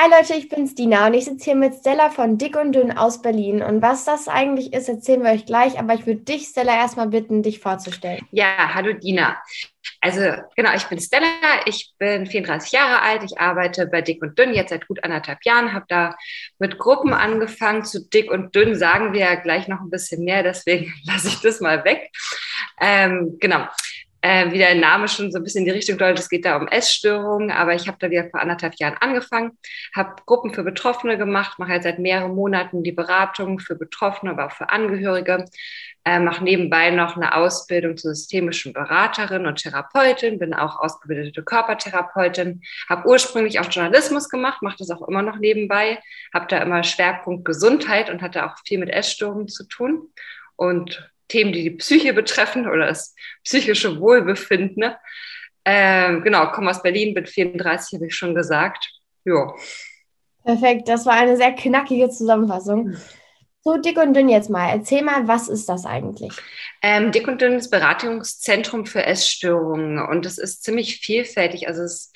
Hi Leute, ich bin's Dina und ich sitze hier mit Stella von Dick und Dünn aus Berlin. Und was das eigentlich ist, erzählen wir euch gleich, aber ich würde dich, Stella, erstmal bitten, dich vorzustellen. Ja, hallo Dina. Also genau, ich bin Stella, ich bin 34 Jahre alt, ich arbeite bei Dick und Dünn jetzt seit gut anderthalb Jahren, habe da mit Gruppen angefangen. Zu Dick und Dünn sagen wir ja gleich noch ein bisschen mehr, deswegen lasse ich das mal weg. Ähm, genau äh, wie der Name schon so ein bisschen in die Richtung deutet, es geht da um Essstörungen, aber ich habe da wieder vor anderthalb Jahren angefangen, habe Gruppen für Betroffene gemacht, mache halt seit mehreren Monaten die Beratung für Betroffene, aber auch für Angehörige, äh, mache nebenbei noch eine Ausbildung zur systemischen Beraterin und Therapeutin, bin auch ausgebildete Körpertherapeutin, habe ursprünglich auch Journalismus gemacht, mache das auch immer noch nebenbei, habe da immer Schwerpunkt Gesundheit und hatte auch viel mit Essstörungen zu tun und Themen, die die Psyche betreffen oder das psychische Wohlbefinden. Ne? Ähm, genau, komme aus Berlin, bin 34, habe ich schon gesagt. Ja. Perfekt, das war eine sehr knackige Zusammenfassung. So, Dick und Dünn jetzt mal. Erzähl mal, was ist das eigentlich? Ähm, Dick und Dünn ist Beratungszentrum für Essstörungen und es ist ziemlich vielfältig. Also es,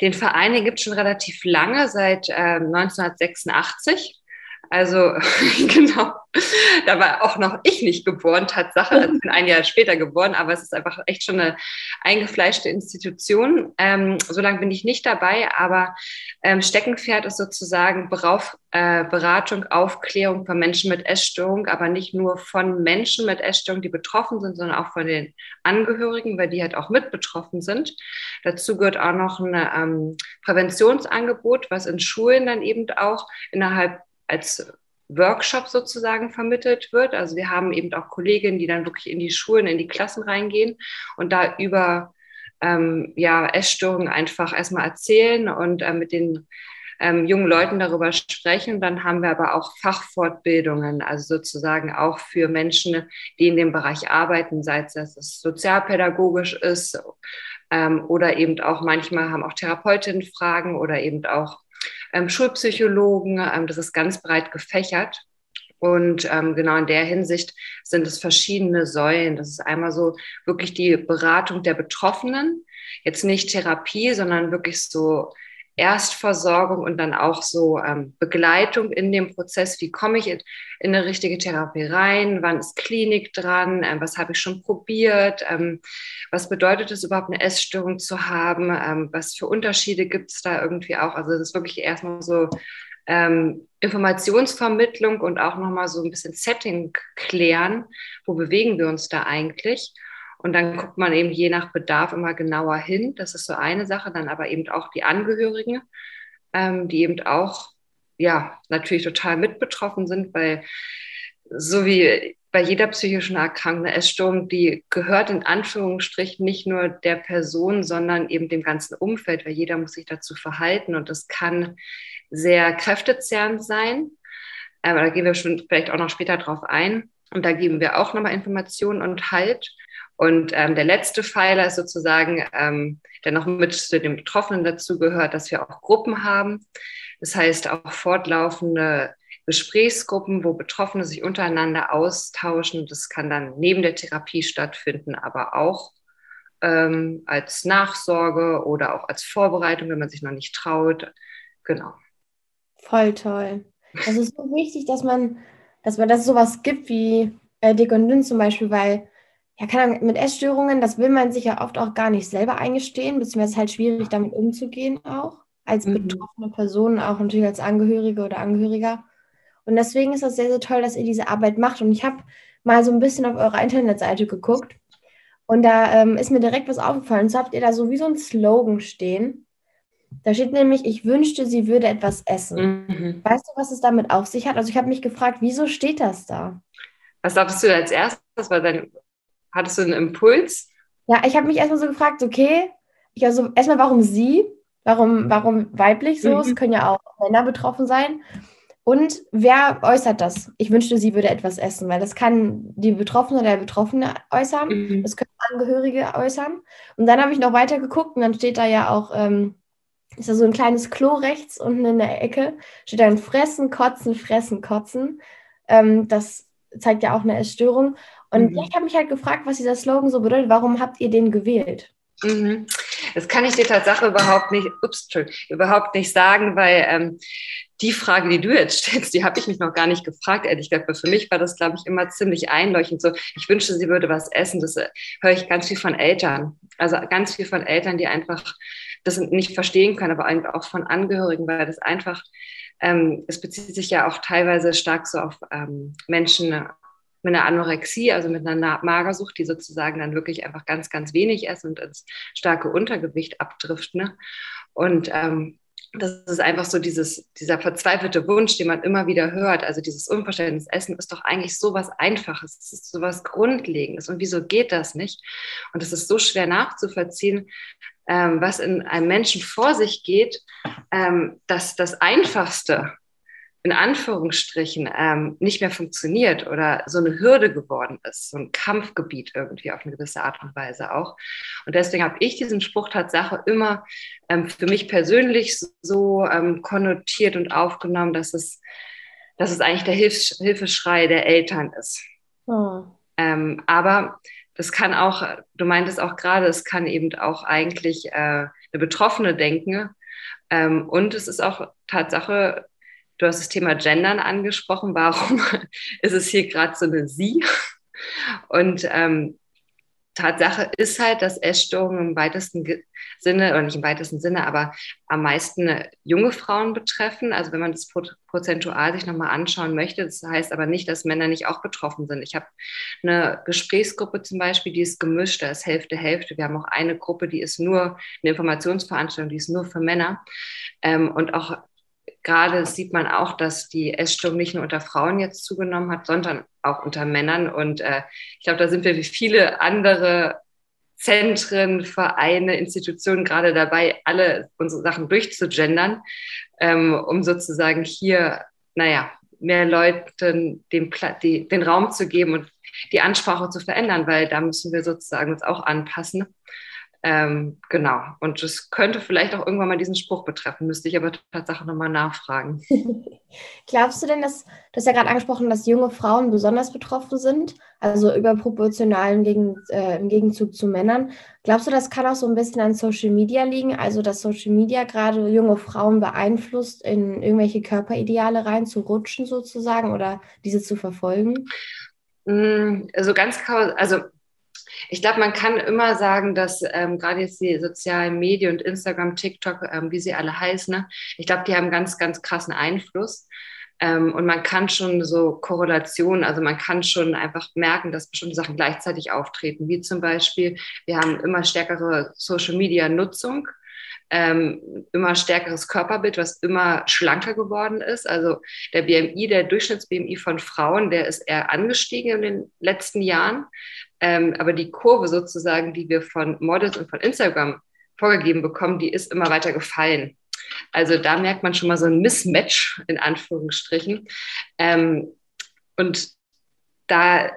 den Verein gibt es schon relativ lange, seit ähm, 1986. Also genau, da war auch noch ich nicht geboren, Tatsache. Also ich bin ein Jahr später geboren, aber es ist einfach echt schon eine eingefleischte Institution. Ähm, so lange bin ich nicht dabei, aber ähm, Steckenpferd ist sozusagen Berauf, äh, Beratung, Aufklärung von Menschen mit Essstörung, aber nicht nur von Menschen mit Essstörung, die betroffen sind, sondern auch von den Angehörigen, weil die halt auch mit betroffen sind. Dazu gehört auch noch ein ähm, Präventionsangebot, was in Schulen dann eben auch innerhalb als Workshop sozusagen vermittelt wird. Also wir haben eben auch Kolleginnen, die dann wirklich in die Schulen, in die Klassen reingehen und da über ähm, ja, Essstörungen einfach erstmal erzählen und äh, mit den ähm, jungen Leuten darüber sprechen. Dann haben wir aber auch Fachfortbildungen, also sozusagen auch für Menschen, die in dem Bereich arbeiten, sei es, dass es sozialpädagogisch ist ähm, oder eben auch manchmal haben auch Therapeutinnen Fragen oder eben auch Schulpsychologen. Das ist ganz breit gefächert. Und ähm, genau in der Hinsicht sind es verschiedene Säulen. Das ist einmal so wirklich die Beratung der Betroffenen. Jetzt nicht Therapie, sondern wirklich so Erstversorgung und dann auch so ähm, Begleitung in dem Prozess. Wie komme ich in, in, eine richtige Therapie rein? Wann ist Klinik dran? Ähm, was habe ich schon probiert? Ähm, was bedeutet es überhaupt, eine Essstörung zu haben? Ähm, was für Unterschiede gibt es da irgendwie auch? Also das ist wirklich erstmal so ähm, Informationsvermittlung und auch nochmal so ein bisschen Setting klären. Wo bewegen wir uns da eigentlich? Und dann guckt man eben je nach Bedarf immer genauer hin. Das ist so eine Sache. Dann aber eben auch die Angehörigen, ähm, die eben auch, ja, natürlich total mit betroffen sind, weil so wie bei jeder psychischen Erkrankung, eine Essstörung, die gehört in Anführungsstrichen nicht nur der Person, sondern eben dem ganzen Umfeld, weil jeder muss sich dazu verhalten und das kann sehr kräftezehrend sein. Aber da gehen wir schon vielleicht auch noch später drauf ein. Und da geben wir auch nochmal Informationen und Halt. Und ähm, der letzte Pfeiler ist sozusagen, ähm, der noch mit zu den Betroffenen dazu gehört, dass wir auch Gruppen haben. Das heißt auch fortlaufende Gesprächsgruppen, wo Betroffene sich untereinander austauschen. Das kann dann neben der Therapie stattfinden, aber auch ähm, als Nachsorge oder auch als Vorbereitung, wenn man sich noch nicht traut. Genau. Voll toll. Das ist so wichtig, dass man, dass man das sowas gibt wie äh, Dick und Dünn zum Beispiel, weil ja, kann mit Essstörungen, das will man sich ja oft auch gar nicht selber eingestehen, beziehungsweise ist halt schwierig, damit umzugehen auch, als mhm. betroffene Person, auch natürlich als Angehörige oder Angehöriger. Und deswegen ist das sehr, sehr toll, dass ihr diese Arbeit macht. Und ich habe mal so ein bisschen auf eurer Internetseite geguckt und da ähm, ist mir direkt was aufgefallen. Und so habt ihr da so wie so ein Slogan stehen. Da steht nämlich, ich wünschte, sie würde etwas essen. Mhm. Weißt du, was es damit auf sich hat? Also ich habe mich gefragt, wieso steht das da? Was dachtest du als erstes? War dein Hattest du einen Impuls? Ja, ich habe mich erstmal so gefragt, okay, ich also erstmal, warum sie? Warum, warum weiblich so? Mhm. Es können ja auch Männer betroffen sein. Und wer äußert das? Ich wünschte, sie würde etwas essen, weil das kann die Betroffene oder der Betroffene äußern. Mhm. Das können Angehörige äußern. Und dann habe ich noch weiter geguckt und dann steht da ja auch, ähm, ist da so ein kleines Klo rechts unten in der Ecke, steht dann Fressen, Kotzen, Fressen, Kotzen. Ähm, das zeigt ja auch eine Essstörung. Und mhm. ich habe mich halt gefragt, was dieser Slogan so bedeutet. Warum habt ihr den gewählt? Mhm. Das kann ich dir tatsächlich überhaupt nicht, ups, überhaupt nicht sagen, weil ähm, die Frage, die du jetzt stellst, die habe ich mich noch gar nicht gefragt, ehrlich gesagt. Aber für mich war das, glaube ich, immer ziemlich einleuchtend. So, ich wünschte, sie würde was essen. Das äh, höre ich ganz viel von Eltern. Also ganz viel von Eltern, die einfach das nicht verstehen können, aber auch von Angehörigen, weil das einfach, ähm, es bezieht sich ja auch teilweise stark so auf ähm, Menschen mit einer Anorexie, also mit einer Magersucht, die sozusagen dann wirklich einfach ganz, ganz wenig essen und ins starke Untergewicht abdriften. Ne? Und ähm, das ist einfach so dieses, dieser verzweifelte Wunsch, den man immer wieder hört. Also dieses Unverständnis, Essen ist doch eigentlich so was Einfaches, es ist so was Grundlegendes. Und wieso geht das nicht? Und es ist so schwer nachzuvollziehen, ähm, was in einem Menschen vor sich geht, ähm, dass das Einfachste in Anführungsstrichen ähm, nicht mehr funktioniert oder so eine Hürde geworden ist, so ein Kampfgebiet irgendwie auf eine gewisse Art und Weise auch. Und deswegen habe ich diesen Spruch Tatsache immer ähm, für mich persönlich so ähm, konnotiert und aufgenommen, dass es, dass es eigentlich der Hilf Hilfeschrei der Eltern ist. Oh. aber das kann auch, du meintest auch gerade, es kann eben auch eigentlich äh, eine Betroffene denken. Ähm, und es ist auch Tatsache Du hast das Thema Gendern angesprochen. Warum ist es hier gerade so eine Sie? Und ähm, Tatsache ist halt, dass Essstörungen im weitesten Sinne, oder nicht im weitesten Sinne, aber am meisten äh, junge Frauen betreffen. Also wenn man das prozentual sich nochmal anschauen möchte, das heißt aber nicht, dass Männer nicht auch betroffen sind. Ich habe eine Gesprächsgruppe zum Beispiel, die ist gemischt, da ist Hälfte, Hälfte. Wir haben auch eine Gruppe, die ist nur eine Informationsveranstaltung, die ist nur für Männer. Ähm, und auch gerade sieht man auch, dass die Essstörung nicht nur unter Frauen jetzt zugenommen hat, sondern auch unter Männern. Und äh, ich glaube, da sind wir wie viele andere Zentren, Vereine, Institutionen gerade dabei, alle unsere Sachen durchzugendern, ähm, um sozusagen hier, naja, mehr Leuten den, die, den Raum zu geben und die Ansprache zu verändern, weil da müssen wir sozusagen uns auch anpassen. Ähm, genau. Und es könnte vielleicht auch irgendwann mal diesen Spruch betreffen, müsste ich aber tatsächlich nochmal nachfragen. Glaubst du denn, dass, du hast ja gerade angesprochen, dass junge Frauen besonders betroffen sind, also überproportional im, Gegen, äh, im Gegenzug zu Männern. Glaubst du, das kann auch so ein bisschen an Social Media liegen, also dass Social Media gerade junge Frauen beeinflusst, in irgendwelche Körperideale reinzurutschen sozusagen oder diese zu verfolgen? Mm, also ganz, also ich glaube, man kann immer sagen, dass ähm, gerade jetzt die sozialen Medien und Instagram, TikTok, ähm, wie sie alle heißen, ne? ich glaube, die haben ganz, ganz krassen Einfluss. Ähm, und man kann schon so Korrelationen, also man kann schon einfach merken, dass bestimmte Sachen gleichzeitig auftreten, wie zum Beispiel, wir haben immer stärkere Social-Media-Nutzung. Ähm, immer stärkeres Körperbild, was immer schlanker geworden ist. Also der BMI, der Durchschnitts-BMI von Frauen, der ist eher angestiegen in den letzten Jahren. Ähm, aber die Kurve sozusagen, die wir von Models und von Instagram vorgegeben bekommen, die ist immer weiter gefallen. Also da merkt man schon mal so ein Mismatch in Anführungsstrichen. Ähm, und da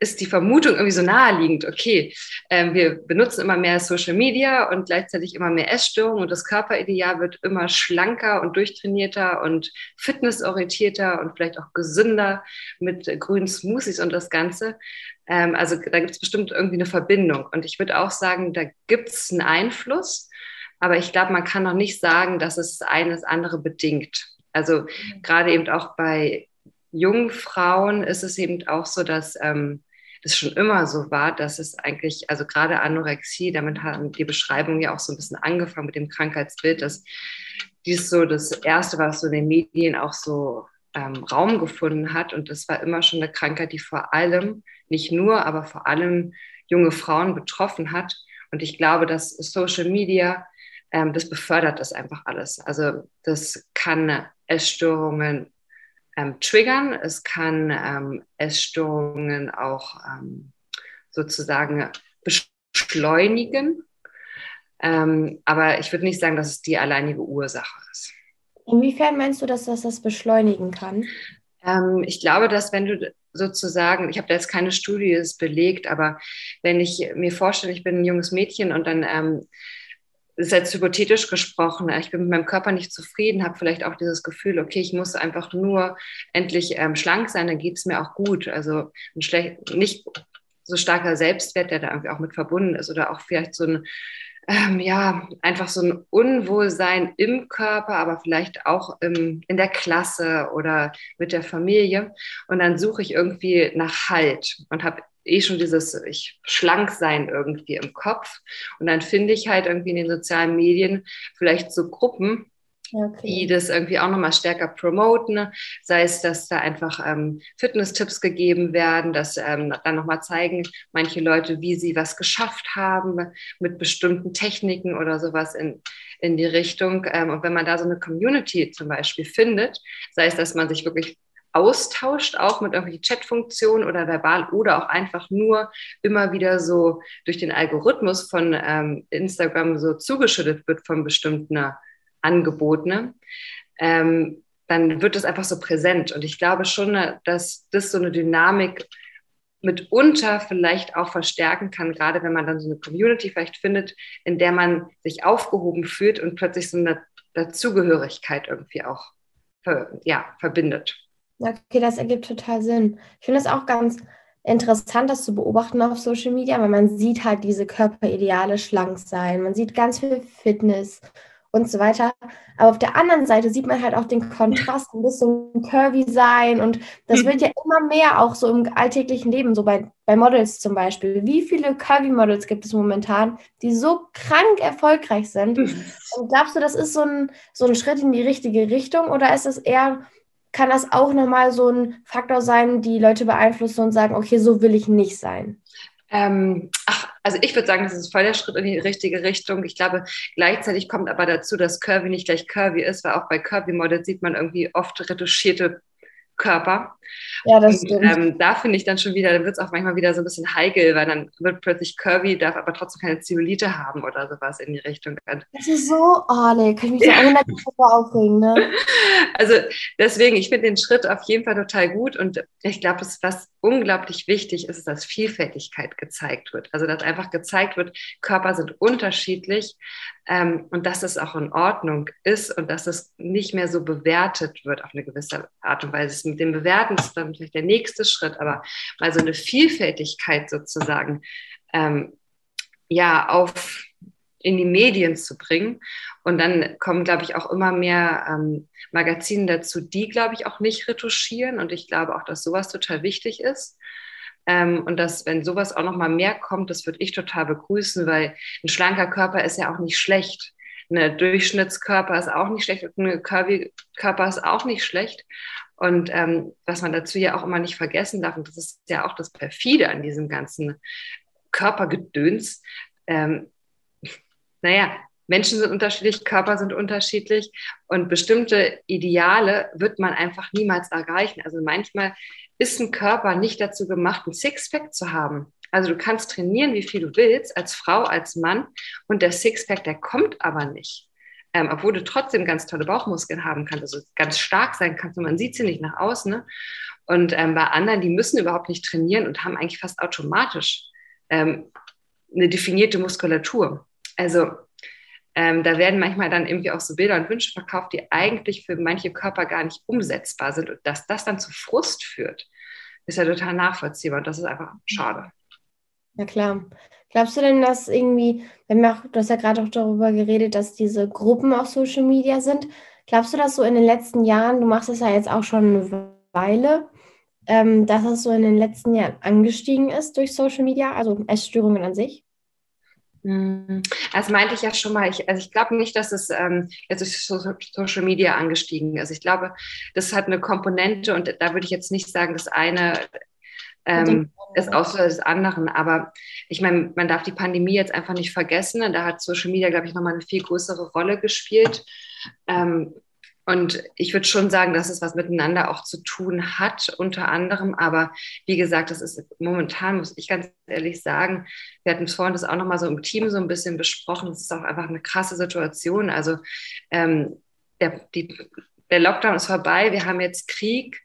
ist die Vermutung irgendwie so naheliegend, okay, äh, wir benutzen immer mehr Social Media und gleichzeitig immer mehr Essstörungen und das Körperideal wird immer schlanker und durchtrainierter und fitnessorientierter und vielleicht auch gesünder mit grünen Smoothies und das Ganze. Ähm, also da gibt es bestimmt irgendwie eine Verbindung. Und ich würde auch sagen, da gibt es einen Einfluss, aber ich glaube, man kann noch nicht sagen, dass es eines andere bedingt. Also mhm. gerade eben auch bei jungen Frauen ist es eben auch so, dass ähm, das schon immer so war, dass es eigentlich, also gerade Anorexie, damit haben die Beschreibungen ja auch so ein bisschen angefangen mit dem Krankheitsbild, dass dies so das Erste, was so in den Medien auch so ähm, Raum gefunden hat. Und das war immer schon eine Krankheit, die vor allem, nicht nur, aber vor allem junge Frauen betroffen hat. Und ich glaube, dass Social Media, ähm, das befördert das einfach alles. Also das kann Essstörungen ähm, triggern. Es kann ähm, Essstörungen auch ähm, sozusagen beschleunigen. Ähm, aber ich würde nicht sagen, dass es die alleinige Ursache ist. Inwiefern meinst du, dass das das beschleunigen kann? Ähm, ich glaube, dass wenn du sozusagen, ich habe da jetzt keine Studie, das belegt, aber wenn ich mir vorstelle, ich bin ein junges Mädchen und dann ähm, ist jetzt hypothetisch gesprochen, ich bin mit meinem Körper nicht zufrieden, habe vielleicht auch dieses Gefühl, okay, ich muss einfach nur endlich ähm, schlank sein, dann geht es mir auch gut. Also ein schlecht, nicht so starker Selbstwert, der da irgendwie auch mit verbunden ist oder auch vielleicht so ein ähm, ja, einfach so ein Unwohlsein im Körper, aber vielleicht auch im, in der Klasse oder mit der Familie. Und dann suche ich irgendwie nach Halt und habe eh schon dieses ich schlank sein irgendwie im Kopf. Und dann finde ich halt irgendwie in den sozialen Medien vielleicht so Gruppen, Okay. die das irgendwie auch nochmal stärker promoten, sei es, dass da einfach ähm, Fitness-Tipps gegeben werden, dass ähm, dann nochmal zeigen manche Leute, wie sie was geschafft haben mit bestimmten Techniken oder sowas in, in die Richtung. Ähm, und wenn man da so eine Community zum Beispiel findet, sei es, dass man sich wirklich austauscht, auch mit irgendwelchen Chatfunktionen oder verbal oder auch einfach nur immer wieder so durch den Algorithmus von ähm, Instagram so zugeschüttet wird von bestimmten Angebote, ähm, dann wird es einfach so präsent. Und ich glaube schon, dass das so eine Dynamik mitunter vielleicht auch verstärken kann, gerade wenn man dann so eine Community vielleicht findet, in der man sich aufgehoben fühlt und plötzlich so eine Dazugehörigkeit irgendwie auch ja, verbindet. Okay, das ergibt total Sinn. Ich finde es auch ganz interessant, das zu beobachten auf Social Media, weil man sieht halt diese Körperideale schlank sein. Man sieht ganz viel Fitness und so weiter. Aber auf der anderen Seite sieht man halt auch den Kontrast, ein bisschen curvy sein und das wird ja immer mehr auch so im alltäglichen Leben, so bei, bei Models zum Beispiel. Wie viele curvy Models gibt es momentan, die so krank erfolgreich sind? Und glaubst du, das ist so ein, so ein Schritt in die richtige Richtung oder ist es eher, kann das auch nochmal so ein Faktor sein, die Leute beeinflussen und sagen, okay, so will ich nicht sein? Ähm, ach, also ich würde sagen, das ist voll der Schritt in die richtige Richtung. Ich glaube, gleichzeitig kommt aber dazu, dass Curvy nicht gleich Curvy ist, weil auch bei Curvy Models sieht man irgendwie oft retuschierte Körper. Ja, das und, stimmt. Ähm, da finde ich dann schon wieder, da wird es auch manchmal wieder so ein bisschen heikel, weil dann wird plötzlich Curvy, darf aber trotzdem keine Zellulite haben oder sowas in die Richtung. Das ist so, oh nee, kann ich mich so ja. aufregen, ne? Also deswegen, ich finde den Schritt auf jeden Fall total gut und ich glaube, was unglaublich wichtig ist, ist, dass Vielfältigkeit gezeigt wird. Also dass einfach gezeigt wird, Körper sind unterschiedlich ähm, und dass es auch in Ordnung ist und dass es nicht mehr so bewertet wird auf eine gewisse Art und Weise. Mit dem Bewerten ist dann vielleicht der nächste Schritt, aber mal so eine Vielfältigkeit sozusagen ähm, ja auf in die Medien zu bringen. Und dann kommen, glaube ich, auch immer mehr ähm, Magazine dazu, die, glaube ich, auch nicht retuschieren. Und ich glaube auch, dass sowas total wichtig ist. Ähm, und dass, wenn sowas auch noch mal mehr kommt, das würde ich total begrüßen, weil ein schlanker Körper ist ja auch nicht schlecht. Ein Durchschnittskörper ist auch nicht schlecht, ein Körper ist auch nicht schlecht. Und ähm, was man dazu ja auch immer nicht vergessen darf, und das ist ja auch das Perfide an diesem ganzen Körpergedöns, ähm, naja, Menschen sind unterschiedlich, Körper sind unterschiedlich und bestimmte Ideale wird man einfach niemals erreichen. Also manchmal ist ein Körper nicht dazu gemacht, ein Sixpack zu haben. Also du kannst trainieren, wie viel du willst, als Frau, als Mann und der Sixpack, der kommt aber nicht. Ähm, obwohl du trotzdem ganz tolle Bauchmuskeln haben kannst, also ganz stark sein kannst und man sieht sie nicht nach außen. Ne? Und ähm, bei anderen, die müssen überhaupt nicht trainieren und haben eigentlich fast automatisch ähm, eine definierte Muskulatur. Also ähm, da werden manchmal dann irgendwie auch so Bilder und Wünsche verkauft, die eigentlich für manche Körper gar nicht umsetzbar sind. Und dass das dann zu Frust führt, ist ja total nachvollziehbar. Und das ist einfach schade. Ja, klar. Glaubst du denn, dass irgendwie, wenn wir auch, du hast ja gerade auch darüber geredet, dass diese Gruppen auf Social Media sind, glaubst du, dass so in den letzten Jahren, du machst es ja jetzt auch schon eine Weile, ähm, dass es so in den letzten Jahren angestiegen ist durch Social Media, also Essstörungen an sich? Hm, das meinte ich ja schon mal. Ich, also ich glaube nicht, dass es ähm, jetzt durch Social Media angestiegen ist. Ich glaube, das hat eine Komponente und da würde ich jetzt nicht sagen, das eine ähm, ist außer des anderen. Aber ich meine, man darf die Pandemie jetzt einfach nicht vergessen. Da hat Social Media, glaube ich, nochmal eine viel größere Rolle gespielt. Ähm, und ich würde schon sagen, dass es was miteinander auch zu tun hat, unter anderem. Aber wie gesagt, das ist momentan, muss ich ganz ehrlich sagen, wir hatten es vorhin das auch nochmal so im Team so ein bisschen besprochen. Es ist auch einfach eine krasse Situation. Also ähm, der, die, der Lockdown ist vorbei, wir haben jetzt Krieg.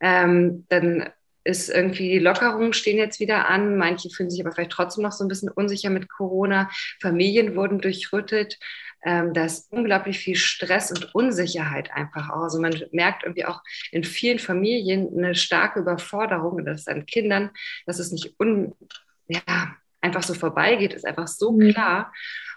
Ähm, dann ist irgendwie, die Lockerungen stehen jetzt wieder an. Manche fühlen sich aber vielleicht trotzdem noch so ein bisschen unsicher mit Corona. Familien wurden durchrüttet. Ähm, da ist unglaublich viel Stress und Unsicherheit einfach auch. Also man merkt irgendwie auch in vielen Familien eine starke Überforderung, und das an Kindern, dass es nicht un, ja, einfach so vorbeigeht, ist einfach so mhm. klar.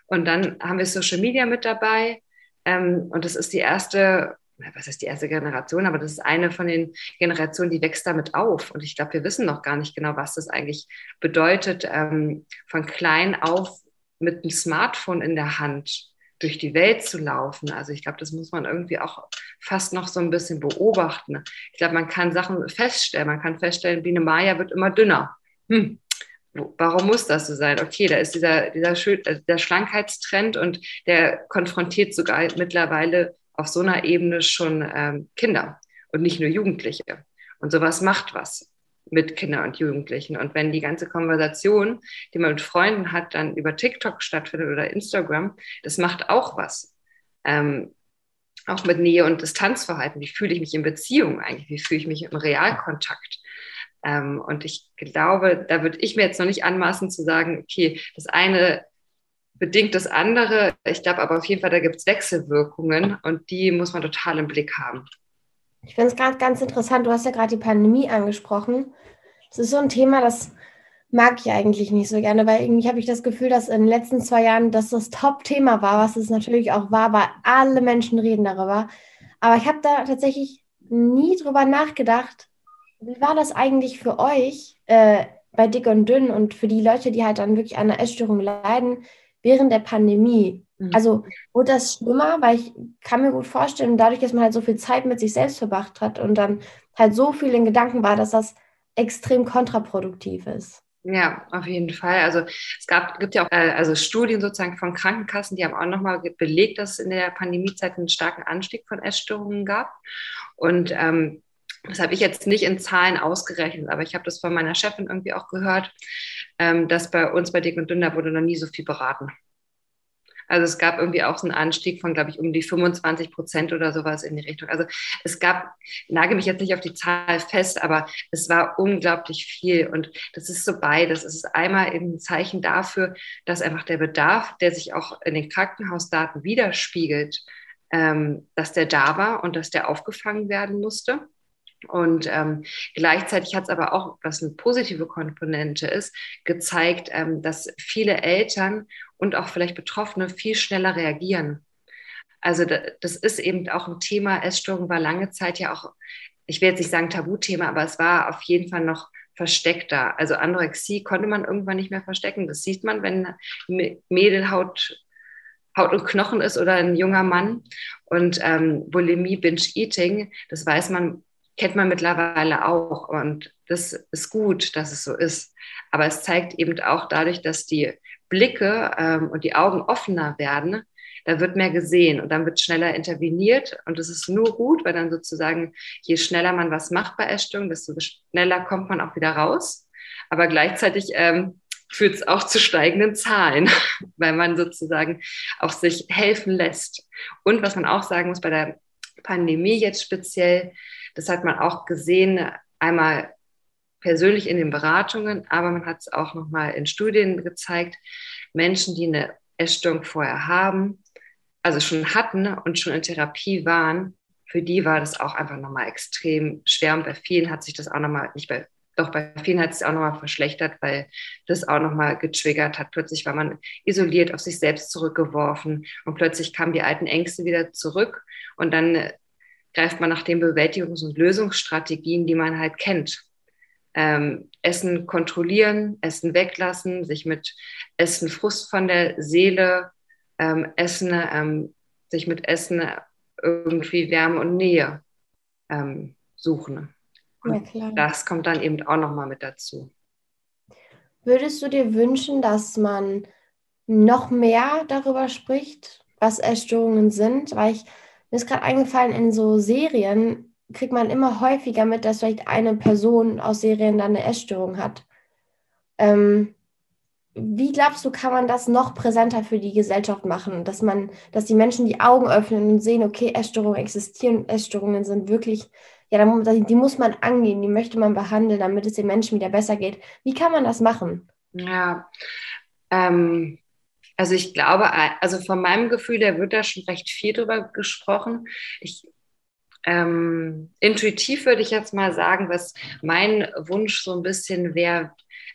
Und dann haben wir Social Media mit dabei. Ähm, und das ist die erste, was heißt die erste Generation, aber das ist eine von den Generationen, die wächst damit auf. Und ich glaube, wir wissen noch gar nicht genau, was das eigentlich bedeutet, ähm, von klein auf mit einem Smartphone in der Hand durch die Welt zu laufen. Also ich glaube, das muss man irgendwie auch fast noch so ein bisschen beobachten. Ich glaube, man kann Sachen feststellen. Man kann feststellen, Biene Maya wird immer dünner. Hm, warum muss das so sein? Okay, da ist dieser, dieser, äh, der Schlankheitstrend und der konfrontiert sogar mittlerweile auf so einer Ebene schon ähm, Kinder und nicht nur Jugendliche. Und sowas macht was mit Kindern und Jugendlichen. Und wenn die ganze Konversation, die man mit Freunden hat, dann über TikTok stattfindet oder Instagram, das macht auch was. Ähm, auch mit Nähe und Distanzverhalten. Wie fühle ich mich in Beziehung eigentlich? Wie fühle ich mich im Realkontakt? Ähm, und ich glaube, da würde ich mir jetzt noch nicht anmaßen zu sagen, okay, das eine bedingt das andere. Ich glaube aber auf jeden Fall, da gibt es Wechselwirkungen und die muss man total im Blick haben. Ich finde es gerade ganz interessant. Du hast ja gerade die Pandemie angesprochen. Das ist so ein Thema, das mag ich eigentlich nicht so gerne, weil irgendwie habe ich das Gefühl, dass in den letzten zwei Jahren das das Top-Thema war, was es natürlich auch war, weil alle Menschen reden darüber. Aber ich habe da tatsächlich nie drüber nachgedacht, wie war das eigentlich für euch äh, bei Dick und Dünn und für die Leute, die halt dann wirklich an einer Essstörung leiden, während der Pandemie? Mhm. Also wurde das schlimmer, weil ich kann mir gut vorstellen, dadurch, dass man halt so viel Zeit mit sich selbst verbracht hat und dann halt so viel in Gedanken war, dass das extrem kontraproduktiv ist. Ja, auf jeden Fall. Also es gab, gibt ja auch äh, also Studien sozusagen von Krankenkassen, die haben auch nochmal belegt, dass es in der Pandemiezeit einen starken Anstieg von Essstörungen gab. Und ähm, das habe ich jetzt nicht in Zahlen ausgerechnet, aber ich habe das von meiner Chefin irgendwie auch gehört, ähm, dass bei uns bei Dick und Dünner wurde noch nie so viel beraten. Also es gab irgendwie auch so einen Anstieg von, glaube ich, um die 25 Prozent oder sowas in die Richtung. Also es gab, nage mich jetzt nicht auf die Zahl fest, aber es war unglaublich viel. Und das ist so beides. Es ist einmal eben ein Zeichen dafür, dass einfach der Bedarf, der sich auch in den Krankenhausdaten widerspiegelt, ähm, dass der da war und dass der aufgefangen werden musste. Und ähm, gleichzeitig hat es aber auch, was eine positive Komponente ist, gezeigt, ähm, dass viele Eltern und auch vielleicht Betroffene viel schneller reagieren. Also das ist eben auch ein Thema. Essstörung war lange Zeit ja auch, ich will jetzt nicht sagen Tabuthema, aber es war auf jeden Fall noch versteckter. Also Anorexie konnte man irgendwann nicht mehr verstecken. Das sieht man, wenn Mädel Haut, Haut und Knochen ist oder ein junger Mann. Und ähm, Bulimie, Binge-Eating, das weiß man, kennt man mittlerweile auch. Und das ist gut, dass es so ist. Aber es zeigt eben auch dadurch, dass die Blicke ähm, und die Augen offener werden, da wird mehr gesehen und dann wird schneller interveniert. Und das ist nur gut, weil dann sozusagen, je schneller man was macht bei Essstörungen, desto schneller kommt man auch wieder raus. Aber gleichzeitig ähm, führt es auch zu steigenden Zahlen, weil man sozusagen auch sich helfen lässt. Und was man auch sagen muss bei der Pandemie jetzt speziell, das hat man auch gesehen, einmal persönlich in den Beratungen, aber man hat es auch nochmal in Studien gezeigt, Menschen, die eine Essstörung vorher haben, also schon hatten und schon in Therapie waren, für die war das auch einfach nochmal extrem schwer. Und bei vielen hat sich das auch nochmal, nicht bei, doch bei vielen hat es auch nochmal verschlechtert, weil das auch nochmal getriggert hat. Plötzlich war man isoliert, auf sich selbst zurückgeworfen und plötzlich kamen die alten Ängste wieder zurück und dann greift man nach den Bewältigungs- und Lösungsstrategien, die man halt kennt ähm, Essen kontrollieren, Essen weglassen, sich mit Essen Frust von der Seele, ähm, Essen, ähm, sich mit Essen irgendwie Wärme und Nähe ähm, suchen. Ja, das kommt dann eben auch nochmal mit dazu. Würdest du dir wünschen, dass man noch mehr darüber spricht, was Essstörungen sind? Weil ich, mir ist gerade eingefallen, in so Serien kriegt man immer häufiger mit, dass vielleicht eine Person aus Serien dann eine Essstörung hat. Ähm, wie glaubst du, kann man das noch präsenter für die Gesellschaft machen, dass man, dass die Menschen die Augen öffnen und sehen, okay, Essstörungen existieren, Essstörungen sind wirklich, ja, die muss man angehen, die möchte man behandeln, damit es den Menschen wieder besser geht. Wie kann man das machen? Ja, ähm, also ich glaube, also von meinem Gefühl, da wird da schon recht viel drüber gesprochen. Ich ähm, intuitiv würde ich jetzt mal sagen, was mein Wunsch so ein bisschen wäre,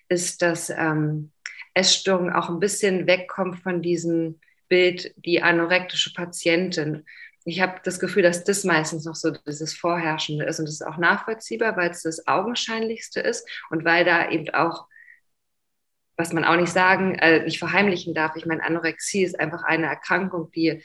ist, dass ähm, Essstörung auch ein bisschen wegkommt von diesem Bild, die anorektische Patientin. Ich habe das Gefühl, dass das meistens noch so dieses Vorherrschende ist und das ist auch nachvollziehbar, weil es das Augenscheinlichste ist und weil da eben auch was man auch nicht sagen, äh, nicht verheimlichen darf. Ich meine, Anorexie ist einfach eine Erkrankung, die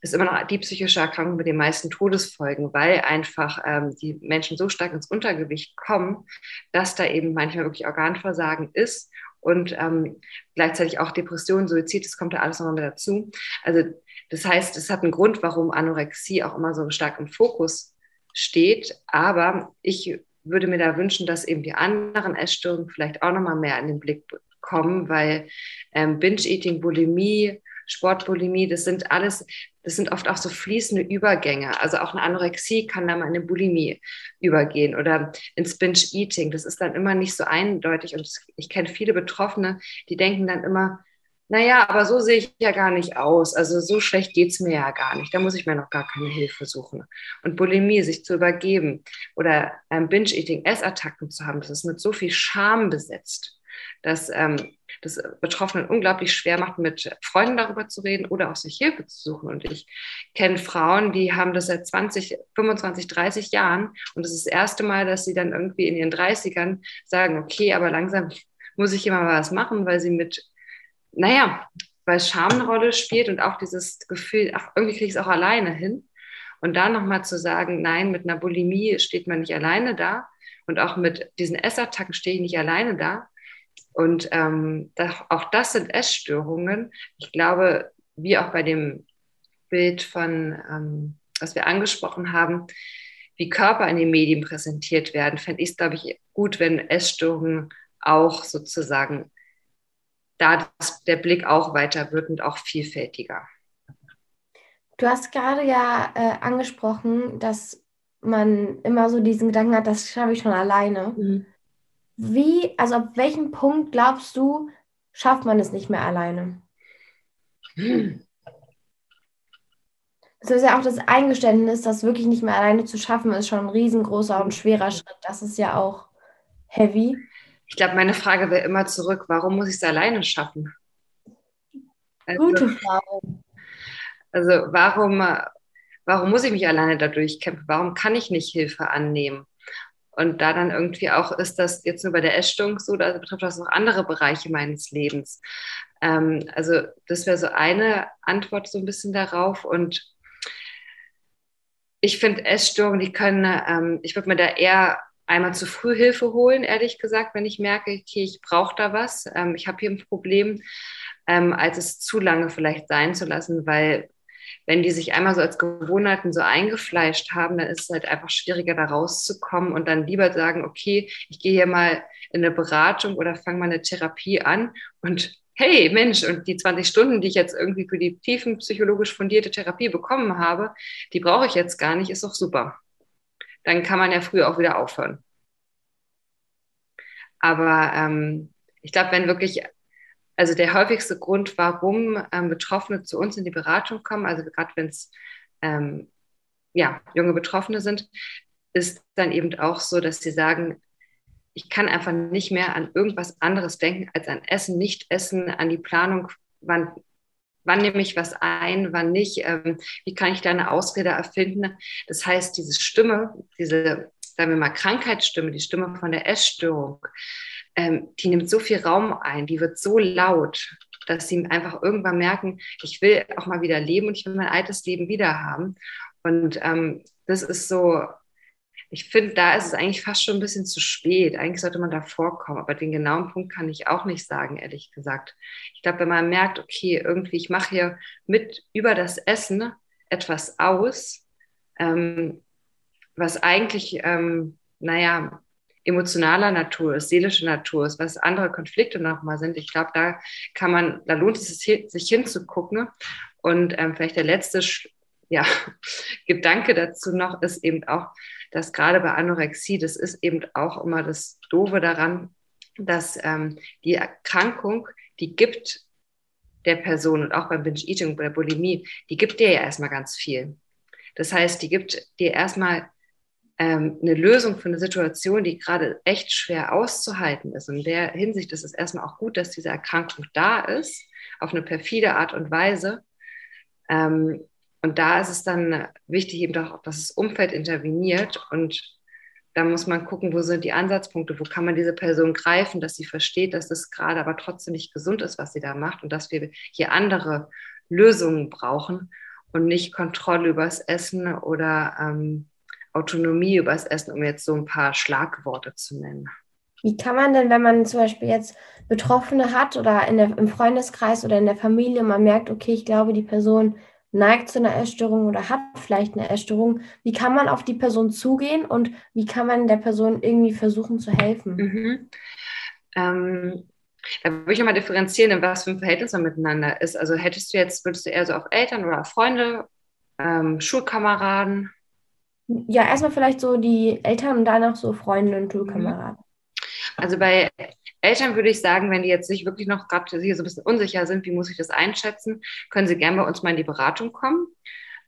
ist immer noch die psychische Erkrankung mit den meisten Todesfolgen, weil einfach ähm, die Menschen so stark ins Untergewicht kommen, dass da eben manchmal wirklich Organversagen ist und ähm, gleichzeitig auch Depression, Suizid, das kommt da alles nochmal mit dazu. Also das heißt, es hat einen Grund, warum Anorexie auch immer so stark im Fokus steht. Aber ich würde mir da wünschen, dass eben die anderen Essstörungen vielleicht auch nochmal mehr in den Blick kommen, weil ähm, Binge-Eating, Bulimie, Sportbulimie, das sind alles, das sind oft auch so fließende Übergänge. Also auch eine Anorexie kann dann mal in eine Bulimie übergehen oder ins Binge-Eating. Das ist dann immer nicht so eindeutig. Und ich kenne viele Betroffene, die denken dann immer, naja, aber so sehe ich ja gar nicht aus. Also so schlecht geht es mir ja gar nicht. Da muss ich mir noch gar keine Hilfe suchen. Und Bulimie, sich zu übergeben oder ähm, Binge-Eating, Essattacken zu haben, das ist mit so viel Scham besetzt dass ähm, das Betroffenen unglaublich schwer macht, mit Freunden darüber zu reden oder auch sich Hilfe zu suchen. Und ich kenne Frauen, die haben das seit 20, 25, 30 Jahren und das ist das erste Mal, dass sie dann irgendwie in ihren 30ern sagen, okay, aber langsam muss ich immer was machen, weil sie mit, naja, weil Scham eine Rolle spielt und auch dieses Gefühl, ach, irgendwie kriege ich es auch alleine hin. Und da nochmal zu sagen, nein, mit einer Bulimie steht man nicht alleine da. Und auch mit diesen Essattacken stehe ich nicht alleine da, und ähm, auch das sind Essstörungen. Ich glaube, wie auch bei dem Bild von, ähm, was wir angesprochen haben, wie Körper in den Medien präsentiert werden, fände ich es, glaube ich, gut, wenn Essstörungen auch sozusagen, da der Blick auch weiter wird und auch vielfältiger. Du hast gerade ja äh, angesprochen, dass man immer so diesen Gedanken hat, das schaffe ich schon alleine. Mhm. Wie, also ab welchem Punkt glaubst du, schafft man es nicht mehr alleine? Hm. Das ist ja auch das Eingeständnis, das wirklich nicht mehr alleine zu schaffen, ist schon ein riesengroßer und schwerer Schritt. Das ist ja auch heavy. Ich glaube, meine Frage wäre immer zurück, warum muss ich es alleine schaffen? Also, Gute Frage. Also warum, warum muss ich mich alleine dadurch kämpfen? Warum kann ich nicht Hilfe annehmen? Und da dann irgendwie auch, ist das jetzt nur bei der Essstörung so, da betrifft das auch andere Bereiche meines Lebens. Ähm, also das wäre so eine Antwort so ein bisschen darauf. Und ich finde Essstörungen, die können, ähm, ich würde mir da eher einmal zu früh Hilfe holen, ehrlich gesagt, wenn ich merke, okay, ich brauche da was, ähm, ich habe hier ein Problem, ähm, als es zu lange vielleicht sein zu lassen, weil wenn die sich einmal so als Gewohnheiten so eingefleischt haben, dann ist es halt einfach schwieriger, da rauszukommen und dann lieber sagen, okay, ich gehe hier mal in eine Beratung oder fange mal eine Therapie an und hey Mensch, und die 20 Stunden, die ich jetzt irgendwie für die tiefen psychologisch fundierte Therapie bekommen habe, die brauche ich jetzt gar nicht, ist doch super. Dann kann man ja früher auch wieder aufhören. Aber ähm, ich glaube, wenn wirklich also der häufigste Grund, warum ähm, Betroffene zu uns in die Beratung kommen, also gerade wenn es ähm, ja, junge Betroffene sind, ist dann eben auch so, dass sie sagen, ich kann einfach nicht mehr an irgendwas anderes denken als an Essen, nicht Essen, an die Planung, wann, wann nehme ich was ein, wann nicht, ähm, wie kann ich da eine Ausrede erfinden. Das heißt, diese Stimme, diese, sagen wir mal, Krankheitsstimme, die Stimme von der Essstörung, ähm, die nimmt so viel Raum ein, die wird so laut, dass sie einfach irgendwann merken, ich will auch mal wieder leben und ich will mein altes Leben wieder haben. Und ähm, das ist so, ich finde, da ist es eigentlich fast schon ein bisschen zu spät. Eigentlich sollte man da vorkommen, aber den genauen Punkt kann ich auch nicht sagen, ehrlich gesagt. Ich glaube, wenn man merkt, okay, irgendwie, ich mache hier mit über das Essen etwas aus, ähm, was eigentlich, ähm, naja, emotionaler Natur ist, seelischer Natur ist, was andere Konflikte nochmal sind. Ich glaube, da kann man, da lohnt es sich, sich hinzugucken. Und ähm, vielleicht der letzte ja, Gedanke dazu noch ist eben auch, dass gerade bei Anorexie, das ist eben auch immer das Doofe daran, dass ähm, die Erkrankung, die gibt der Person und auch beim Binge-Eating, bei der Bulimie, die gibt dir ja erstmal ganz viel. Das heißt, die gibt dir erstmal ähm, eine Lösung für eine Situation, die gerade echt schwer auszuhalten ist. In der Hinsicht ist es erstmal auch gut, dass diese Erkrankung da ist, auf eine perfide Art und Weise. Ähm, und da ist es dann wichtig, eben doch, dass das Umfeld interveniert und da muss man gucken, wo sind die Ansatzpunkte, wo kann man diese Person greifen, dass sie versteht, dass das gerade aber trotzdem nicht gesund ist, was sie da macht und dass wir hier andere Lösungen brauchen und nicht Kontrolle übers Essen oder ähm, Autonomie übers Essen, um jetzt so ein paar Schlagworte zu nennen. Wie kann man denn, wenn man zum Beispiel jetzt Betroffene hat oder in der, im Freundeskreis oder in der Familie, man merkt, okay, ich glaube, die Person neigt zu einer Essstörung oder hat vielleicht eine Essstörung, wie kann man auf die Person zugehen und wie kann man der Person irgendwie versuchen zu helfen? Mhm. Ähm, da würde ich nochmal differenzieren, in was für ein Verhältnis man miteinander ist. Also hättest du jetzt, würdest du eher so auf Eltern oder auf Freunde, ähm, Schulkameraden? Ja, erstmal vielleicht so die Eltern und danach so Freunde und Schulkameraden. Also bei Eltern würde ich sagen, wenn die jetzt sich wirklich noch gerade hier so ein bisschen unsicher sind, wie muss ich das einschätzen, können sie gerne bei uns mal in die Beratung kommen.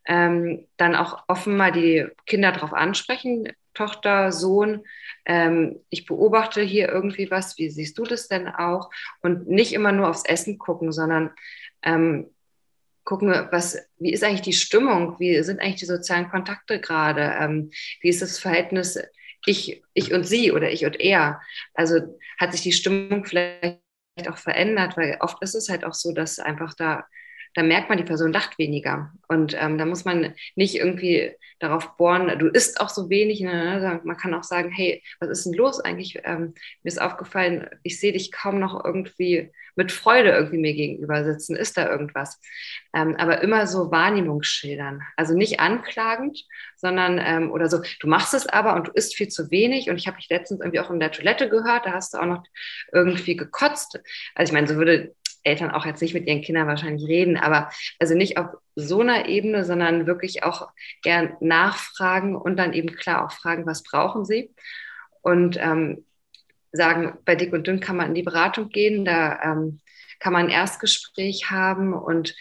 Ähm, dann auch offen mal die Kinder darauf ansprechen, Tochter, Sohn, ähm, ich beobachte hier irgendwie was, wie siehst du das denn auch? Und nicht immer nur aufs Essen gucken, sondern ähm, gucken, was, wie ist eigentlich die Stimmung, wie sind eigentlich die sozialen Kontakte gerade, ähm, wie ist das Verhältnis ich, ich und sie oder ich und er. Also hat sich die Stimmung vielleicht auch verändert, weil oft ist es halt auch so, dass einfach da, da merkt man, die Person lacht weniger. Und ähm, da muss man nicht irgendwie darauf bohren, du isst auch so wenig. Ne? Man kann auch sagen, hey, was ist denn los eigentlich? Ähm, mir ist aufgefallen, ich sehe dich kaum noch irgendwie mit Freude irgendwie mir gegenüber sitzen. Ist da irgendwas? Ähm, aber immer so Wahrnehmungsschildern. Also nicht anklagend, sondern ähm, oder so, du machst es aber und du isst viel zu wenig. Und ich habe dich letztens irgendwie auch in der Toilette gehört, da hast du auch noch irgendwie gekotzt. Also ich meine, so würde Eltern auch jetzt nicht mit ihren Kindern wahrscheinlich reden, aber also nicht auf so einer Ebene, sondern wirklich auch gern nachfragen und dann eben klar auch fragen, was brauchen sie? Und ähm, sagen, bei Dick und Dünn kann man in die Beratung gehen, da ähm, kann man ein Erstgespräch haben und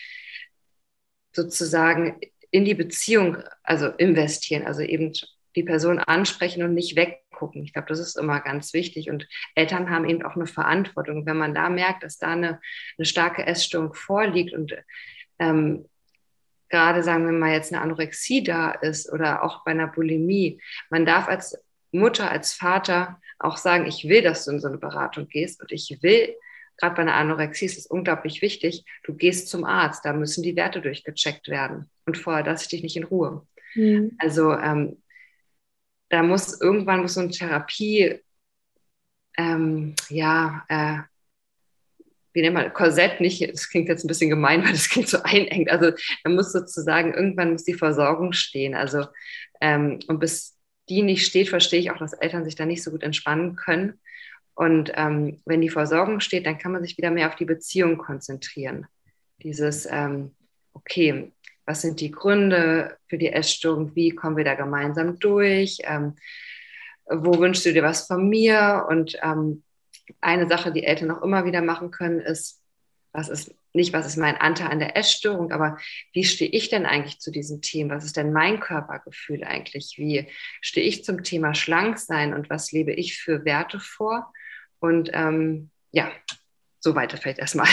sozusagen in die Beziehung, also investieren, also eben die Person ansprechen und nicht weggucken. Ich glaube, das ist immer ganz wichtig. Und Eltern haben eben auch eine Verantwortung. Wenn man da merkt, dass da eine, eine starke Essstörung vorliegt und ähm, gerade sagen wir mal jetzt eine Anorexie da ist oder auch bei einer Bulimie, man darf als Mutter, als Vater auch sagen, ich will, dass du in so eine Beratung gehst und ich will, gerade bei einer Anorexie ist es unglaublich wichtig, du gehst zum Arzt, da müssen die Werte durchgecheckt werden und vorher lasse ich dich nicht in Ruhe. Mhm. Also ähm, da muss irgendwann muss so eine Therapie, ähm, ja, äh, wie nennt man, Korsett nicht, das klingt jetzt ein bisschen gemein, weil das klingt so einengt. Also da muss sozusagen, irgendwann muss die Versorgung stehen. Also ähm, und bis die nicht steht, verstehe ich auch, dass Eltern sich da nicht so gut entspannen können. Und ähm, wenn die Versorgung steht, dann kann man sich wieder mehr auf die Beziehung konzentrieren. Dieses, ähm, okay, was sind die Gründe für die Essstörung? Wie kommen wir da gemeinsam durch? Ähm, wo wünschst du dir was von mir? Und ähm, eine Sache, die Eltern auch immer wieder machen können, ist, was ist nicht, was ist mein Anteil an der Essstörung, aber wie stehe ich denn eigentlich zu diesem Thema? Was ist denn mein Körpergefühl eigentlich? Wie stehe ich zum Thema Schlanksein und was lebe ich für Werte vor? Und ähm, ja, so weiter vielleicht erstmal.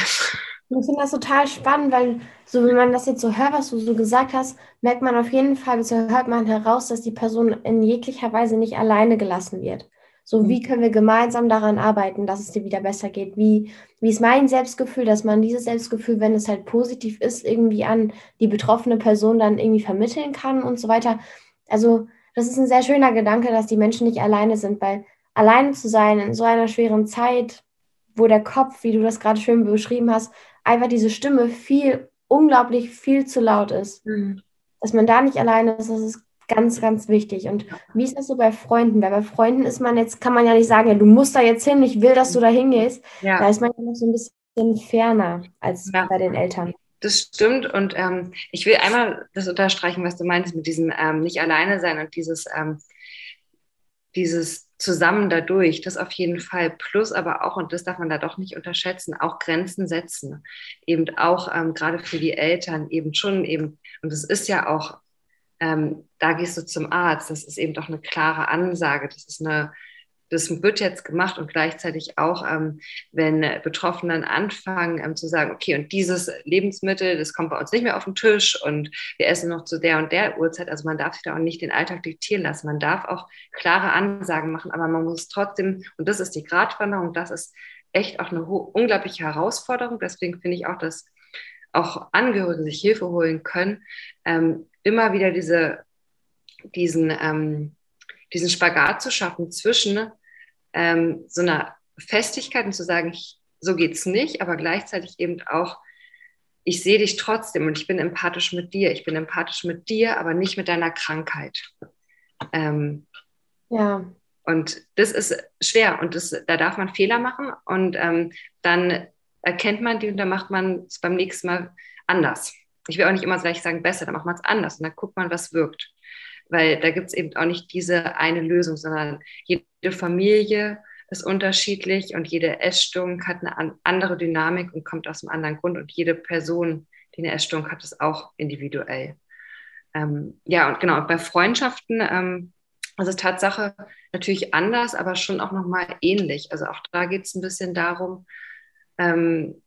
Ich finde das total spannend, weil so wenn man das jetzt so hört, was du so gesagt hast, merkt man auf jeden Fall, hört man heraus, dass die Person in jeglicher Weise nicht alleine gelassen wird. So, wie mhm. können wir gemeinsam daran arbeiten, dass es dir wieder besser geht? Wie, wie ist mein Selbstgefühl, dass man dieses Selbstgefühl, wenn es halt positiv ist, irgendwie an die betroffene Person dann irgendwie vermitteln kann und so weiter. Also, das ist ein sehr schöner Gedanke, dass die Menschen nicht alleine sind, weil alleine zu sein in so einer schweren Zeit, wo der Kopf, wie du das gerade schön beschrieben hast, einfach diese Stimme viel, unglaublich viel zu laut ist. Mhm. Dass man da nicht alleine ist, das ist ganz, ganz wichtig. Und wie ist das so bei Freunden? Weil bei Freunden ist man jetzt, kann man ja nicht sagen, ja, du musst da jetzt hin, ich will, dass du da hingehst. Ja. Da ist man ja noch so ein bisschen ferner als ja. bei den Eltern. Das stimmt und ähm, ich will einmal das unterstreichen, was du meinst mit diesem ähm, nicht alleine sein und dieses, ähm, dieses zusammen dadurch, das auf jeden Fall. Plus aber auch, und das darf man da doch nicht unterschätzen, auch Grenzen setzen. Eben auch ähm, gerade für die Eltern eben schon eben, und es ist ja auch ähm, da gehst du zum Arzt. Das ist eben doch eine klare Ansage. Das ist eine, das wird jetzt gemacht und gleichzeitig auch, ähm, wenn Betroffenen anfangen ähm, zu sagen, okay, und dieses Lebensmittel, das kommt bei uns nicht mehr auf den Tisch und wir essen noch zu der und der Uhrzeit. Also man darf sich da auch nicht den Alltag diktieren lassen. Man darf auch klare Ansagen machen, aber man muss trotzdem, und das ist die Gratwanderung, das ist echt auch eine unglaubliche Herausforderung. Deswegen finde ich auch, dass auch Angehörige sich Hilfe holen können, ähm, immer wieder diese, diesen, ähm, diesen Spagat zu schaffen zwischen ähm, so einer Festigkeit und zu sagen, ich, so geht's nicht, aber gleichzeitig eben auch, ich sehe dich trotzdem und ich bin empathisch mit dir. Ich bin empathisch mit dir, aber nicht mit deiner Krankheit. Ähm, ja. Und das ist schwer und das, da darf man Fehler machen und ähm, dann erkennt man die und dann macht man es beim nächsten Mal anders. Ich will auch nicht immer gleich sagen, besser, dann macht man es anders und dann guckt man, was wirkt. Weil da gibt es eben auch nicht diese eine Lösung, sondern jede Familie ist unterschiedlich und jede Essstörung hat eine andere Dynamik und kommt aus einem anderen Grund und jede Person, die eine Essstörung hat, ist auch individuell. Ähm, ja, und genau, bei Freundschaften, ähm, also Tatsache natürlich anders, aber schon auch nochmal ähnlich. Also auch da geht es ein bisschen darum, ähm,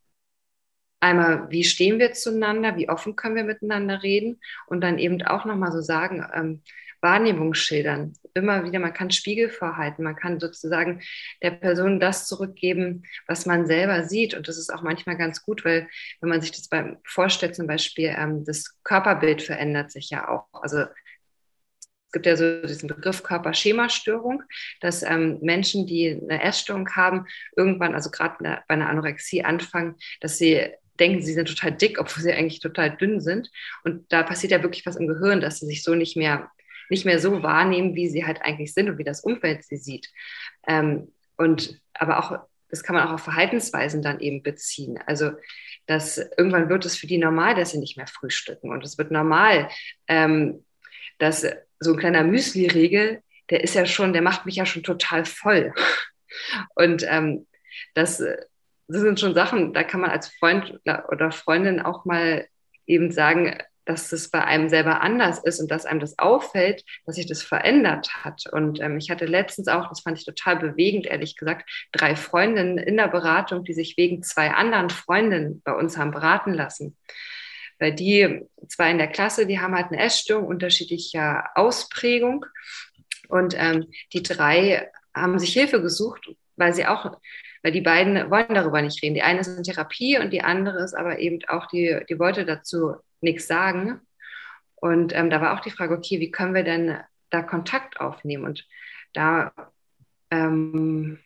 einmal, wie stehen wir zueinander, wie offen können wir miteinander reden und dann eben auch nochmal so sagen, ähm, Wahrnehmungsschildern. Immer wieder, man kann Spiegel vorhalten, man kann sozusagen der Person das zurückgeben, was man selber sieht. Und das ist auch manchmal ganz gut, weil wenn man sich das beim vorstellt, zum Beispiel, ähm, das Körperbild verändert sich ja auch. Also es gibt ja so diesen Begriff Körperschemastörung, dass ähm, Menschen, die eine Essstörung haben, irgendwann, also gerade bei einer Anorexie anfangen, dass sie denken, sie sind total dick, obwohl sie eigentlich total dünn sind. Und da passiert ja wirklich was im Gehirn, dass sie sich so nicht mehr, nicht mehr so wahrnehmen, wie sie halt eigentlich sind und wie das Umfeld sie sieht. Ähm, und aber auch, das kann man auch auf Verhaltensweisen dann eben beziehen. Also dass irgendwann wird es für die normal, dass sie nicht mehr frühstücken. Und es wird normal, ähm, dass so ein kleiner Müsli-Riegel, der ist ja schon, der macht mich ja schon total voll. Und ähm, das, das sind schon Sachen, da kann man als Freund oder Freundin auch mal eben sagen, dass es bei einem selber anders ist und dass einem das auffällt, dass sich das verändert hat. Und ähm, ich hatte letztens auch, das fand ich total bewegend, ehrlich gesagt, drei Freundinnen in der Beratung, die sich wegen zwei anderen Freundinnen bei uns haben beraten lassen. Weil die zwei in der Klasse, die haben halt eine Essstörung unterschiedlicher Ausprägung. Und ähm, die drei haben sich Hilfe gesucht, weil sie auch, weil die beiden wollen darüber nicht reden. Die eine ist in Therapie und die andere ist aber eben auch, die, die wollte dazu nichts sagen. Und ähm, da war auch die Frage, okay, wie können wir denn da Kontakt aufnehmen? Und da ähm,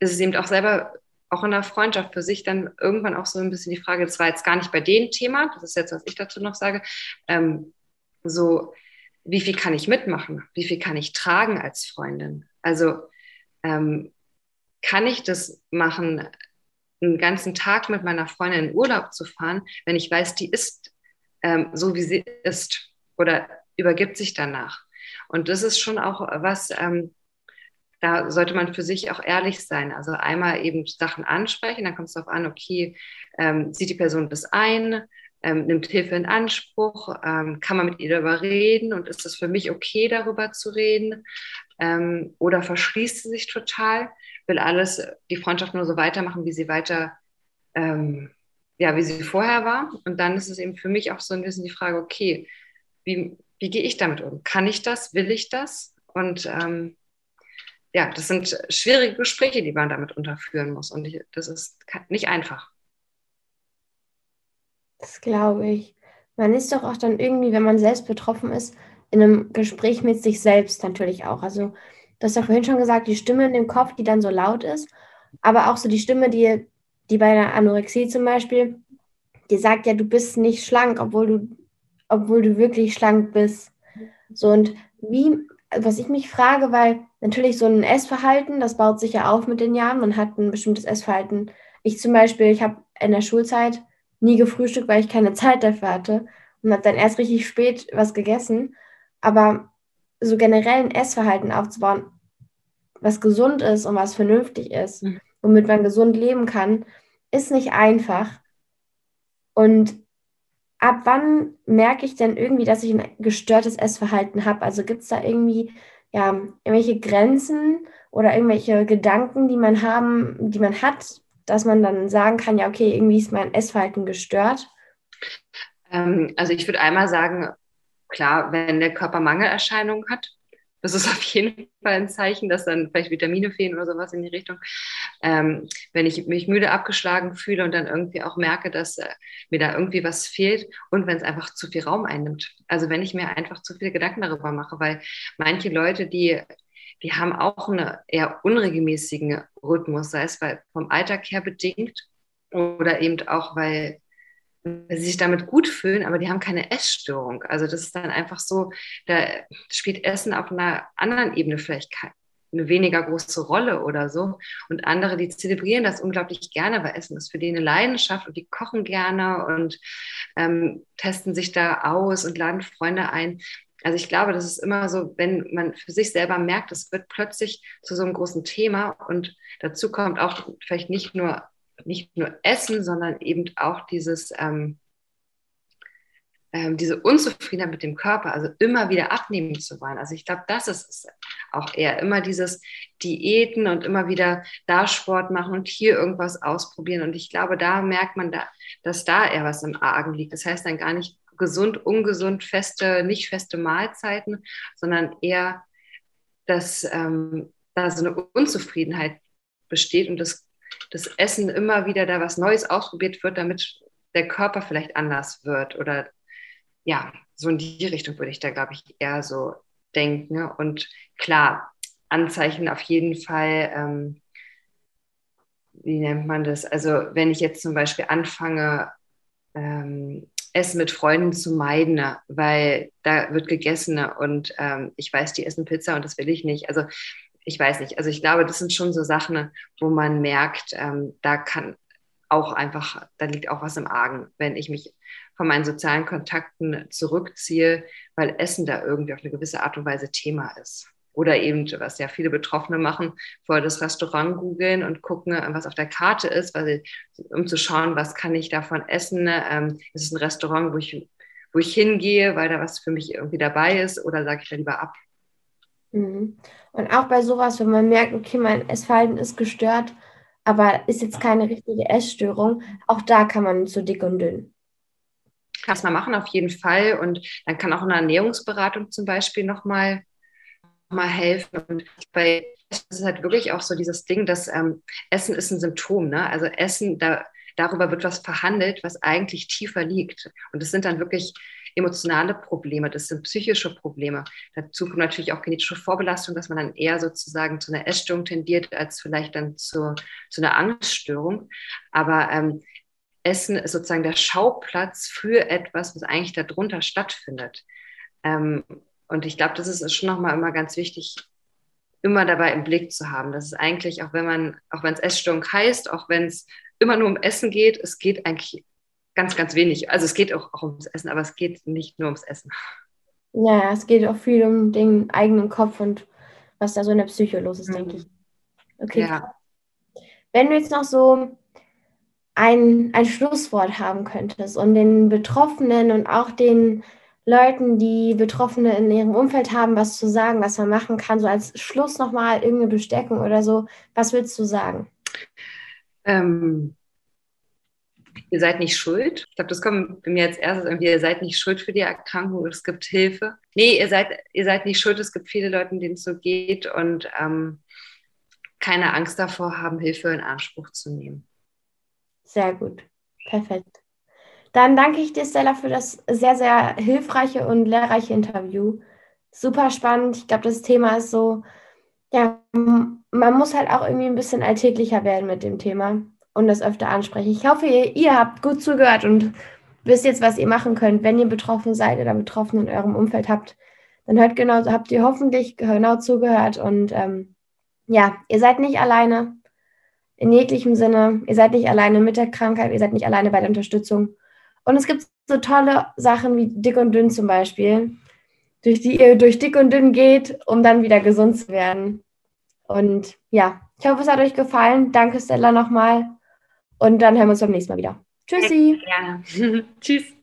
ist es eben auch selber auch in der Freundschaft für sich dann irgendwann auch so ein bisschen die Frage, das war jetzt gar nicht bei dem Thema, das ist jetzt, was ich dazu noch sage, ähm, so, wie viel kann ich mitmachen? Wie viel kann ich tragen als Freundin? Also, ähm, kann ich das machen, einen ganzen Tag mit meiner Freundin in Urlaub zu fahren, wenn ich weiß, die ist ähm, so, wie sie ist oder übergibt sich danach? Und das ist schon auch was, ähm, da sollte man für sich auch ehrlich sein. Also einmal eben Sachen ansprechen, dann kommt es darauf an, okay, ähm, sieht die Person das ein, ähm, nimmt Hilfe in Anspruch, ähm, kann man mit ihr darüber reden und ist es für mich okay, darüber zu reden? Ähm, oder verschließt sie sich total, will alles, die Freundschaft nur so weitermachen, wie sie weiter, ähm, ja, wie sie vorher war. Und dann ist es eben für mich auch so ein bisschen die Frage, okay, wie, wie gehe ich damit um? Kann ich das? Will ich das? Und ähm, ja, das sind schwierige Gespräche, die man damit unterführen muss. Und das ist nicht einfach. Das glaube ich. Man ist doch auch dann irgendwie, wenn man selbst betroffen ist, in einem Gespräch mit sich selbst natürlich auch. Also, du hast ja vorhin schon gesagt, die Stimme in dem Kopf, die dann so laut ist, aber auch so die Stimme, die, die bei der Anorexie zum Beispiel, die sagt ja, du bist nicht schlank, obwohl du, obwohl du wirklich schlank bist. So, und wie, was ich mich frage, weil natürlich so ein Essverhalten, das baut sich ja auf mit den Jahren. Man hat ein bestimmtes Essverhalten. Ich zum Beispiel, ich habe in der Schulzeit nie gefrühstückt, weil ich keine Zeit dafür hatte und habe dann erst richtig spät was gegessen. Aber so generell ein Essverhalten aufzubauen, was gesund ist und was vernünftig ist, mhm. womit man gesund leben kann, ist nicht einfach. Und ab wann merke ich denn irgendwie, dass ich ein gestörtes Essverhalten habe? Also gibt es da irgendwie ja, irgendwelche Grenzen oder irgendwelche Gedanken, die man haben, die man hat, dass man dann sagen kann, ja, okay, irgendwie ist mein Essverhalten gestört? Ähm, also ich würde einmal sagen, klar, wenn der Körper Mangelerscheinungen hat, das ist auf jeden Fall ein Zeichen, dass dann vielleicht Vitamine fehlen oder sowas in die Richtung. Ähm, wenn ich mich müde abgeschlagen fühle und dann irgendwie auch merke, dass äh, mir da irgendwie was fehlt und wenn es einfach zu viel Raum einnimmt. Also wenn ich mir einfach zu viele Gedanken darüber mache, weil manche Leute, die die haben auch einen eher unregelmäßigen Rhythmus, sei es weil vom Alltag her bedingt oder eben auch, weil sie sich damit gut fühlen, aber die haben keine Essstörung. Also das ist dann einfach so, da spielt Essen auf einer anderen Ebene vielleicht eine weniger große Rolle oder so. Und andere, die zelebrieren das unglaublich gerne, weil Essen ist für die eine Leidenschaft und die kochen gerne und ähm, testen sich da aus und laden Freunde ein. Also ich glaube, das ist immer so, wenn man für sich selber merkt, es wird plötzlich zu so einem großen Thema und dazu kommt auch vielleicht nicht nur nicht nur Essen, sondern eben auch dieses, ähm, ähm, diese Unzufriedenheit mit dem Körper, also immer wieder abnehmen zu wollen. Also ich glaube, das ist es auch eher immer dieses Diäten und immer wieder da Sport machen und hier irgendwas ausprobieren. Und ich glaube, da merkt man, da, dass da eher was im Argen liegt. Das heißt dann gar nicht gesund, ungesund, feste, nicht feste Mahlzeiten, sondern eher, dass ähm, da so eine Unzufriedenheit besteht und das das Essen immer wieder da was Neues ausprobiert wird, damit der Körper vielleicht anders wird. Oder ja, so in die Richtung würde ich da, glaube ich, eher so denken. Und klar, Anzeichen auf jeden Fall, ähm, wie nennt man das? Also wenn ich jetzt zum Beispiel anfange, ähm, Essen mit Freunden zu meiden, weil da wird gegessen und ähm, ich weiß, die essen Pizza und das will ich nicht. Also ich weiß nicht. Also ich glaube, das sind schon so Sachen, wo man merkt, ähm, da kann auch einfach, da liegt auch was im Argen, wenn ich mich von meinen sozialen Kontakten zurückziehe, weil Essen da irgendwie auf eine gewisse Art und Weise Thema ist. Oder eben, was ja viele Betroffene machen, vor das Restaurant googeln und gucken, was auf der Karte ist, weil, um zu schauen, was kann ich davon essen. Ähm, ist es ein Restaurant, wo ich, wo ich hingehe, weil da was für mich irgendwie dabei ist, oder sage ich da lieber ab? Mhm. Und auch bei sowas, wenn man merkt, okay, mein Essverhalten ist gestört, aber ist jetzt keine richtige Essstörung, auch da kann man zu dick und dünn. Kann man machen, auf jeden Fall. Und dann kann auch eine Ernährungsberatung zum Beispiel nochmal mal helfen. Und bei es ist halt wirklich auch so dieses Ding, dass ähm, Essen ist ein Symptom. Ne? Also Essen, da, darüber wird was verhandelt, was eigentlich tiefer liegt. Und das sind dann wirklich emotionale Probleme, das sind psychische Probleme. Dazu kommt natürlich auch genetische Vorbelastung, dass man dann eher sozusagen zu einer Essstörung tendiert, als vielleicht dann zu, zu einer Angststörung. Aber ähm, Essen ist sozusagen der Schauplatz für etwas, was eigentlich darunter stattfindet. Ähm, und ich glaube, das ist schon nochmal immer ganz wichtig, immer dabei im Blick zu haben. Das ist eigentlich, auch wenn man, auch wenn es Essstörung heißt, auch wenn es immer nur um Essen geht, es geht eigentlich ganz, ganz wenig. Also es geht auch, auch ums Essen, aber es geht nicht nur ums Essen. Ja, es geht auch viel um den eigenen Kopf und was da so in der Psyche los ist, mhm. denke ich. Okay. Ja. Wenn du jetzt noch so ein, ein Schlusswort haben könntest und den Betroffenen und auch den Leuten, die Betroffene in ihrem Umfeld haben, was zu sagen, was man machen kann, so als Schluss nochmal irgendeine Besteckung oder so, was willst du sagen? Ähm, ihr seid nicht schuld. Ich glaube, das kommt bei mir als erstes irgendwie, ihr seid nicht schuld für die Erkrankung, es gibt Hilfe. Nee, ihr seid, ihr seid nicht schuld, es gibt viele Leute, denen es so geht und ähm, keine Angst davor haben, Hilfe in Anspruch zu nehmen. Sehr gut, perfekt. Dann danke ich dir, Stella, für das sehr, sehr hilfreiche und lehrreiche Interview. Super spannend. Ich glaube, das Thema ist so, ja, man muss halt auch irgendwie ein bisschen alltäglicher werden mit dem Thema und das öfter ansprechen. Ich hoffe, ihr, ihr habt gut zugehört und wisst jetzt, was ihr machen könnt, wenn ihr betroffen seid oder betroffen in eurem Umfeld habt. Dann hört genau, habt ihr hoffentlich genau zugehört und ähm, ja, ihr seid nicht alleine in jeglichem Sinne. Ihr seid nicht alleine mit der Krankheit, ihr seid nicht alleine bei der Unterstützung. Und es gibt so tolle Sachen wie dick und dünn zum Beispiel, durch die ihr durch dick und dünn geht, um dann wieder gesund zu werden. Und ja, ich hoffe, es hat euch gefallen. Danke, Stella, nochmal. Und dann hören wir uns beim nächsten Mal wieder. Tschüssi. Gerne. Tschüss.